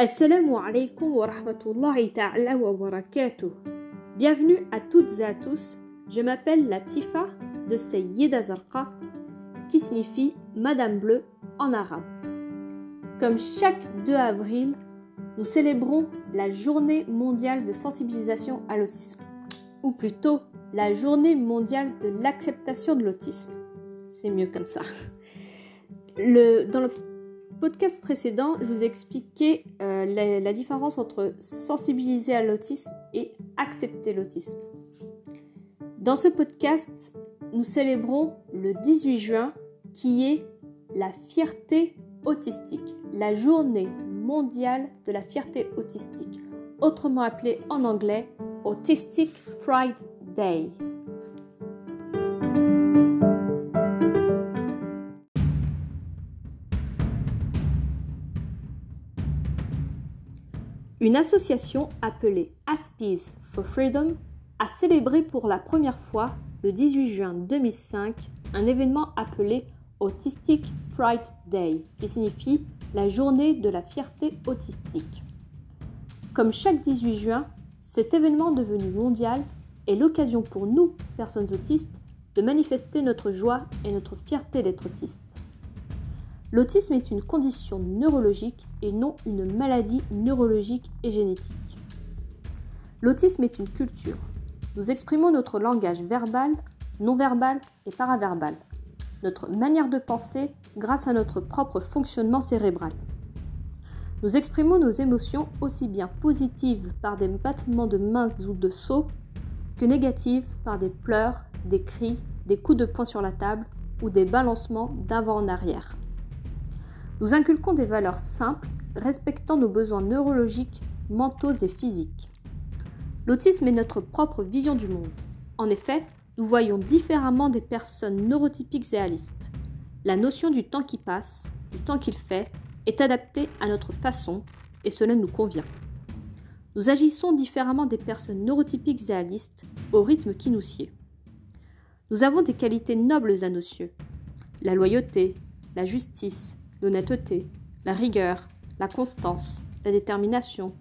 Assalamu alaikum wa rahmatullahi wa. Bienvenue à toutes et à tous. Je m'appelle Latifa de Sayyida Zarqa, qui signifie Madame Bleue en arabe. Comme chaque 2 avril, nous célébrons la journée mondiale de sensibilisation à l'autisme, ou plutôt la journée mondiale de l'acceptation de l'autisme. C'est mieux comme ça. Le, dans le podcast précédent, je vous ai expliqué euh, la, la différence entre sensibiliser à l'autisme et accepter l'autisme. Dans ce podcast, nous célébrons le 18 juin qui est la fierté autistique, la journée mondiale de la fierté autistique, autrement appelée en anglais Autistic Pride Day. Une association appelée Aspies for Freedom a célébré pour la première fois, le 18 juin 2005, un événement appelé Autistic Pride Day, qui signifie la journée de la fierté autistique. Comme chaque 18 juin, cet événement devenu mondial est l'occasion pour nous, personnes autistes, de manifester notre joie et notre fierté d'être autistes. L'autisme est une condition neurologique et non une maladie neurologique et génétique. L'autisme est une culture. Nous exprimons notre langage verbal, non verbal et paraverbal, notre manière de penser grâce à notre propre fonctionnement cérébral. Nous exprimons nos émotions aussi bien positives par des battements de mains ou de sauts que négatives par des pleurs, des cris, des coups de poing sur la table ou des balancements d'avant en arrière. Nous inculquons des valeurs simples, respectant nos besoins neurologiques, mentaux et physiques. L'autisme est notre propre vision du monde. En effet, nous voyons différemment des personnes neurotypiques et réalistes. La notion du temps qui passe, du temps qu'il fait, est adaptée à notre façon et cela nous convient. Nous agissons différemment des personnes neurotypiques et réalistes au rythme qui nous sied. Nous avons des qualités nobles à nos cieux. La loyauté, la justice, l'honnêteté, la rigueur, la constance, la détermination,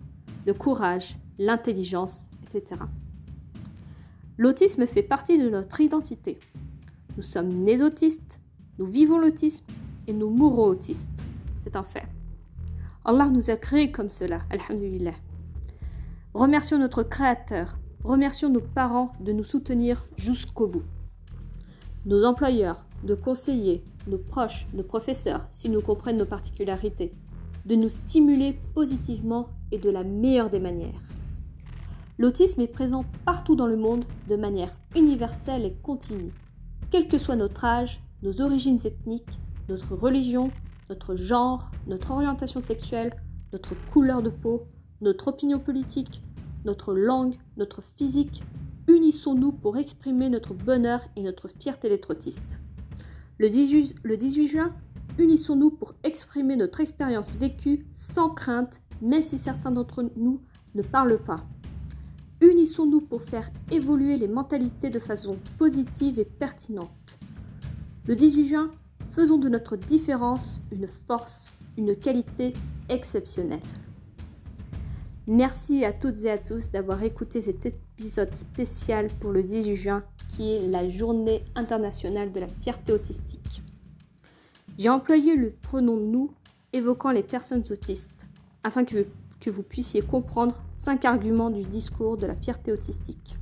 le courage, l'intelligence, etc. L'autisme fait partie de notre identité. Nous sommes nés autistes, nous vivons l'autisme et nous mourrons autistes. C'est un fait. Allah nous a créés comme cela, alhamdulillah. Remercions notre Créateur, remercions nos parents de nous soutenir jusqu'au bout. Nos employeurs, nos conseillers, nos proches, nos professeurs, s'ils nous comprennent nos particularités, de nous stimuler positivement et de la meilleure des manières. L'autisme est présent partout dans le monde de manière universelle et continue, quel que soit notre âge, nos origines ethniques, notre religion, notre genre, notre orientation sexuelle, notre couleur de peau, notre opinion politique, notre langue, notre physique, unissons-nous pour exprimer notre bonheur et notre fierté d'être autistes. Le 18, le 18 juin, unissons-nous pour exprimer notre expérience vécue sans crainte, même si certains d'entre nous ne parlent pas. Unissons-nous pour faire évoluer les mentalités de façon positive et pertinente. Le 18 juin, faisons de notre différence une force, une qualité exceptionnelle. Merci à toutes et à tous d'avoir écouté cet épisode spécial pour le 18 juin qui est la journée internationale de la fierté autistique. J'ai employé le pronom nous évoquant les personnes autistes afin que, vous puissiez comprendre cinq arguments du discours de la fierté autistique.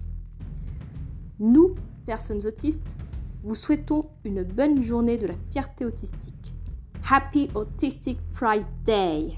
Nous, personnes autistes, vous souhaitons une bonne journée de la fierté autistique. Happy Autistic Pride Day!